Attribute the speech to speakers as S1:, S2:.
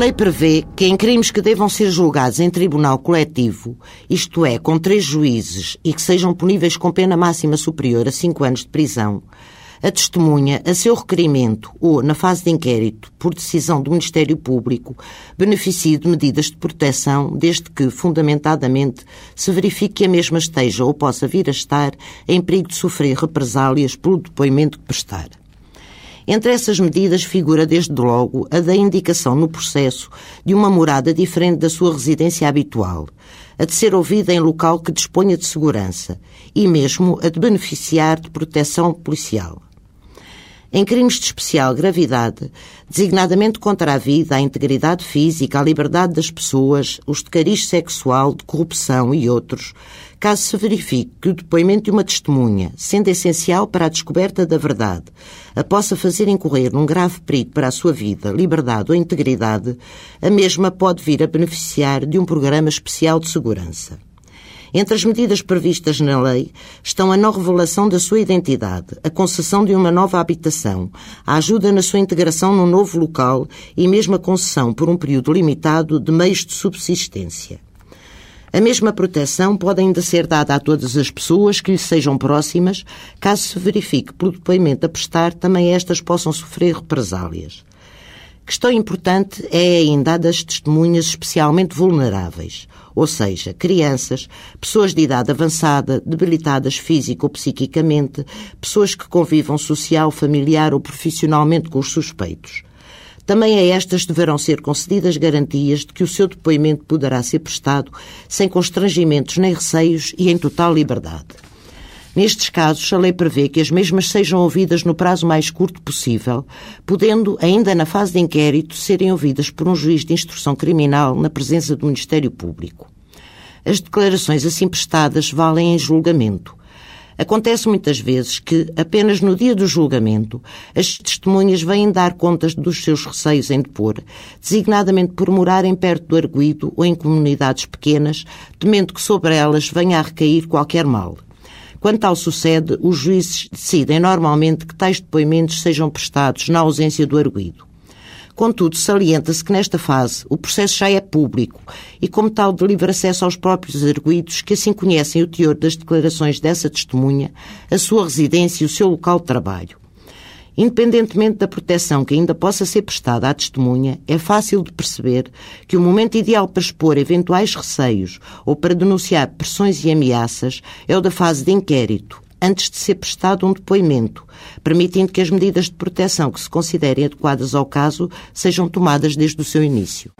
S1: lei prevê que em crimes que devam ser julgados em tribunal coletivo, isto é, com três juízes e que sejam puníveis com pena máxima superior a cinco anos de prisão, a testemunha, a seu requerimento ou na fase de inquérito, por decisão do Ministério Público, beneficie de medidas de proteção, desde que, fundamentadamente, se verifique que a mesma esteja ou possa vir a estar em perigo de sofrer represálias pelo depoimento que prestar. Entre essas medidas figura, desde logo, a da indicação no processo de uma morada diferente da sua residência habitual, a de ser ouvida em local que disponha de segurança e mesmo a de beneficiar de proteção policial. Em crimes de especial gravidade, designadamente contra a vida, a integridade física, a liberdade das pessoas, os de cariz sexual, de corrupção e outros, caso se verifique que o depoimento de uma testemunha, sendo essencial para a descoberta da verdade, a possa fazer incorrer num grave perigo para a sua vida, liberdade ou integridade, a mesma pode vir a beneficiar de um programa especial de segurança. Entre as medidas previstas na lei estão a não revelação da sua identidade, a concessão de uma nova habitação, a ajuda na sua integração num novo local e mesmo a concessão, por um período limitado, de meios de subsistência. A mesma proteção pode ainda ser dada a todas as pessoas que lhe sejam próximas, caso se verifique pelo depoimento a prestar também estas possam sofrer represálias. Questão importante é ainda a das testemunhas especialmente vulneráveis, ou seja, crianças, pessoas de idade avançada, debilitadas físico ou psiquicamente, pessoas que convivam social, familiar ou profissionalmente com os suspeitos. Também a estas deverão ser concedidas garantias de que o seu depoimento poderá ser prestado sem constrangimentos nem receios e em total liberdade. Nestes casos, a lei prevê que as mesmas sejam ouvidas no prazo mais curto possível, podendo, ainda na fase de inquérito, serem ouvidas por um juiz de instrução criminal na presença do Ministério Público. As declarações assim prestadas valem em julgamento. Acontece muitas vezes que, apenas no dia do julgamento, as testemunhas vêm dar contas dos seus receios em depor, designadamente por morarem perto do arguído ou em comunidades pequenas, temendo que sobre elas venha a recair qualquer mal. Quando tal sucede, os juízes decidem normalmente que tais depoimentos sejam prestados na ausência do arguído. Contudo, salienta-se que nesta fase o processo já é público e, como tal, de livre acesso aos próprios arguídos que assim conhecem o teor das declarações dessa testemunha, a sua residência e o seu local de trabalho. Independentemente da proteção que ainda possa ser prestada à testemunha, é fácil de perceber que o momento ideal para expor eventuais receios ou para denunciar pressões e ameaças é o da fase de inquérito, antes de ser prestado um depoimento, permitindo que as medidas de proteção que se considerem adequadas ao caso sejam tomadas desde o seu início.